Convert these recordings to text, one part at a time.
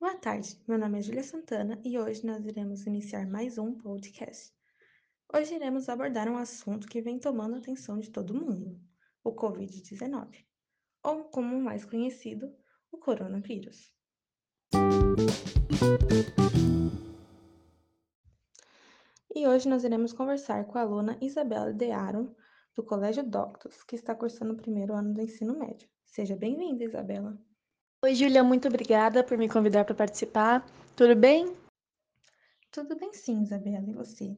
Boa tarde, meu nome é Júlia Santana e hoje nós iremos iniciar mais um podcast. Hoje iremos abordar um assunto que vem tomando a atenção de todo mundo, o Covid-19, ou como mais conhecido, o coronavírus. E hoje nós iremos conversar com a aluna Isabela De Aron, do Colégio Doctos, que está cursando o primeiro ano do ensino médio. Seja bem-vinda, Isabela. Oi, Júlia, muito obrigada por me convidar para participar. Tudo bem? Tudo bem sim, Isabela, e você?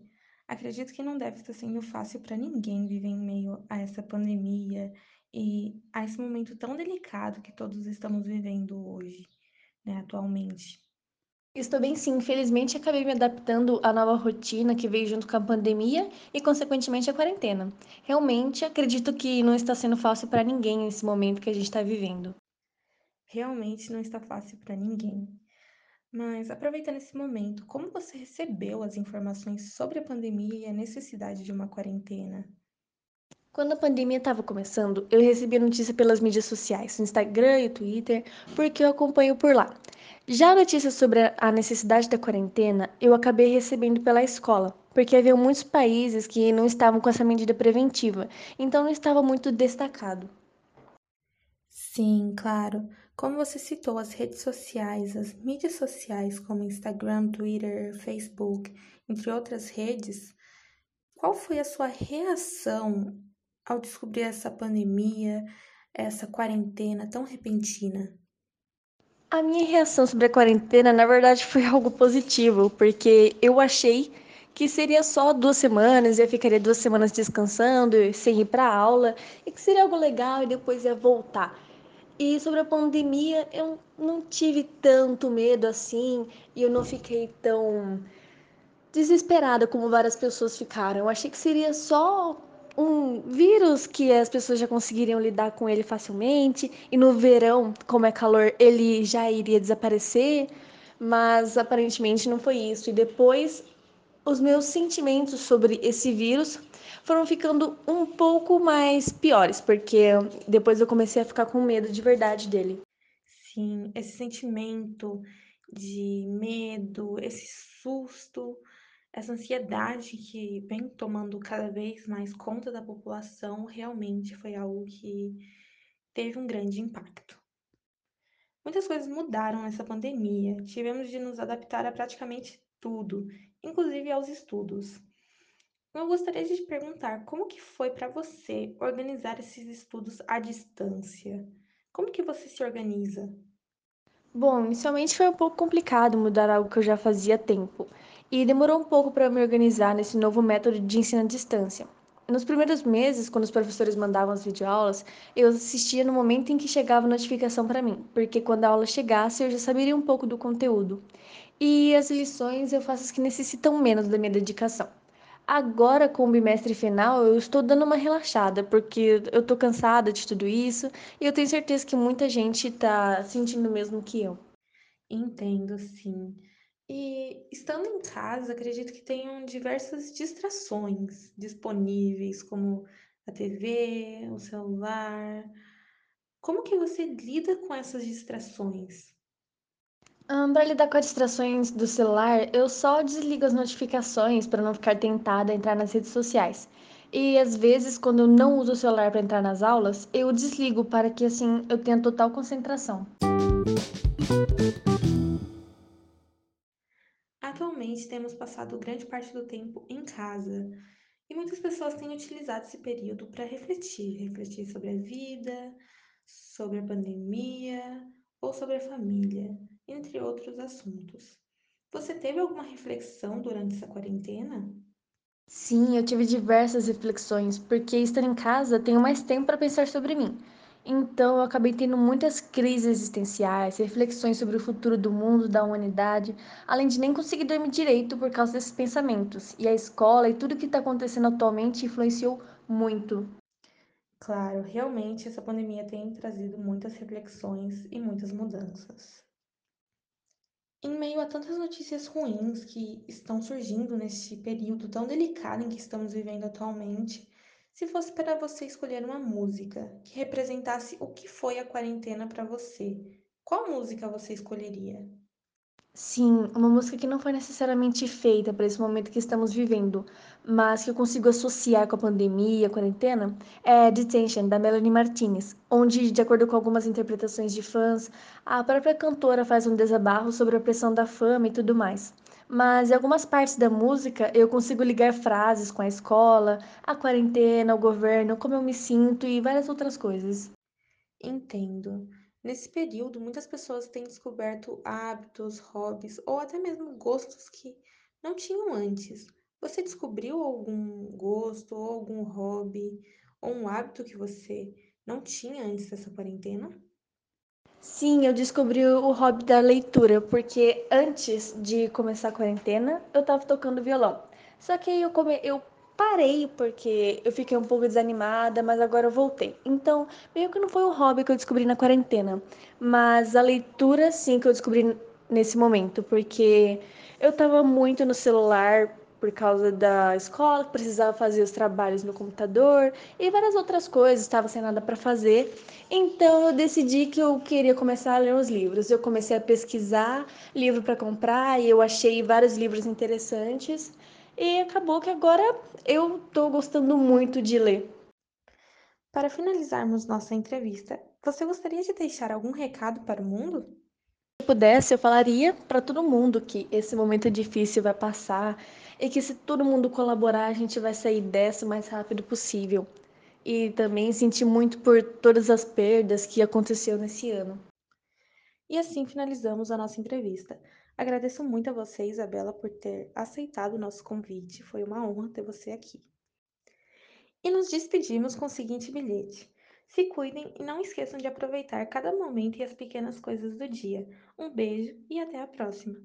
Acredito que não deve estar sendo fácil para ninguém viver em meio a essa pandemia e a esse momento tão delicado que todos estamos vivendo hoje, né, atualmente. Estou bem sim, infelizmente acabei me adaptando à nova rotina que veio junto com a pandemia e, consequentemente, a quarentena. Realmente acredito que não está sendo fácil para ninguém nesse momento que a gente está vivendo. Realmente não está fácil para ninguém. Mas aproveitando esse momento, como você recebeu as informações sobre a pandemia e a necessidade de uma quarentena? Quando a pandemia estava começando, eu recebi a notícia pelas mídias sociais, no Instagram e Twitter, porque eu acompanho por lá. Já a notícia sobre a necessidade da quarentena, eu acabei recebendo pela escola, porque havia muitos países que não estavam com essa medida preventiva, então não estava muito destacado. Sim, claro. Como você citou, as redes sociais, as mídias sociais como Instagram, Twitter, Facebook, entre outras redes, qual foi a sua reação ao descobrir essa pandemia, essa quarentena tão repentina? A minha reação sobre a quarentena, na verdade, foi algo positivo, porque eu achei que seria só duas semanas, eu ficaria duas semanas descansando, sem ir para aula, e que seria algo legal e depois ia voltar. E sobre a pandemia, eu não tive tanto medo assim, e eu não fiquei tão desesperada como várias pessoas ficaram. Eu achei que seria só um vírus que as pessoas já conseguiriam lidar com ele facilmente, e no verão, como é calor, ele já iria desaparecer, mas aparentemente não foi isso. E depois, os meus sentimentos sobre esse vírus foram ficando um pouco mais piores, porque depois eu comecei a ficar com medo de verdade dele. Sim, esse sentimento de medo, esse susto, essa ansiedade que vem tomando cada vez mais conta da população, realmente foi algo que teve um grande impacto. Muitas coisas mudaram nessa pandemia, tivemos de nos adaptar a praticamente tudo, inclusive aos estudos. Eu gostaria de te perguntar como que foi para você organizar esses estudos à distância? Como que você se organiza? Bom, inicialmente foi um pouco complicado mudar algo que eu já fazia há tempo, e demorou um pouco para me organizar nesse novo método de ensino à distância. Nos primeiros meses, quando os professores mandavam as videoaulas, eu assistia no momento em que chegava a notificação para mim, porque quando a aula chegasse eu já saberia um pouco do conteúdo. E as lições eu faço as que necessitam menos da minha dedicação. Agora, com o bimestre final, eu estou dando uma relaxada, porque eu estou cansada de tudo isso e eu tenho certeza que muita gente está sentindo o mesmo que eu. Entendo, sim. E estando em casa, acredito que tenham diversas distrações disponíveis, como a TV, o celular. Como que você lida com essas distrações? Para lidar com as distrações do celular, eu só desligo as notificações para não ficar tentada a entrar nas redes sociais. E às vezes, quando eu não uso o celular para entrar nas aulas, eu desligo para que assim eu tenha total concentração. Atualmente temos passado grande parte do tempo em casa e muitas pessoas têm utilizado esse período para refletir, refletir sobre a vida, sobre a pandemia ou sobre a família, entre outros assuntos. Você teve alguma reflexão durante essa quarentena? Sim, eu tive diversas reflexões, porque estar em casa tenho mais tempo para pensar sobre mim. Então, eu acabei tendo muitas crises existenciais, reflexões sobre o futuro do mundo, da humanidade, além de nem conseguir dormir direito por causa desses pensamentos. E a escola e tudo que está acontecendo atualmente influenciou muito. Claro, realmente essa pandemia tem trazido muitas reflexões e muitas mudanças. Em meio a tantas notícias ruins que estão surgindo neste período tão delicado em que estamos vivendo atualmente, se fosse para você escolher uma música que representasse o que foi a quarentena para você, qual música você escolheria? Sim, uma música que não foi necessariamente feita para esse momento que estamos vivendo, mas que eu consigo associar com a pandemia, a quarentena, é Detention, da Melanie Martinez, onde, de acordo com algumas interpretações de fãs, a própria cantora faz um desabafo sobre a pressão da fama e tudo mais. Mas em algumas partes da música eu consigo ligar frases com a escola, a quarentena, o governo, como eu me sinto e várias outras coisas. Entendo. Nesse período, muitas pessoas têm descoberto hábitos, hobbies ou até mesmo gostos que não tinham antes. Você descobriu algum gosto ou algum hobby ou um hábito que você não tinha antes dessa quarentena? Sim, eu descobri o hobby da leitura, porque antes de começar a quarentena, eu estava tocando violão. Só que eu, come... eu parei porque eu fiquei um pouco desanimada, mas agora eu voltei. Então, meio que não foi um hobby que eu descobri na quarentena, mas a leitura sim que eu descobri nesse momento, porque eu estava muito no celular por causa da escola, precisava fazer os trabalhos no computador e várias outras coisas, estava sem nada para fazer. Então eu decidi que eu queria começar a ler os livros. Eu comecei a pesquisar livro para comprar e eu achei vários livros interessantes. E acabou que agora eu estou gostando muito de ler. Para finalizarmos nossa entrevista, você gostaria de deixar algum recado para o mundo? Se eu pudesse, eu falaria para todo mundo que esse momento difícil vai passar e que se todo mundo colaborar, a gente vai sair dessa o mais rápido possível. E também senti muito por todas as perdas que aconteceu nesse ano. E assim finalizamos a nossa entrevista. Agradeço muito a você, Isabela, por ter aceitado o nosso convite. Foi uma honra ter você aqui. E nos despedimos com o seguinte bilhete: Se cuidem e não esqueçam de aproveitar cada momento e as pequenas coisas do dia. Um beijo e até a próxima!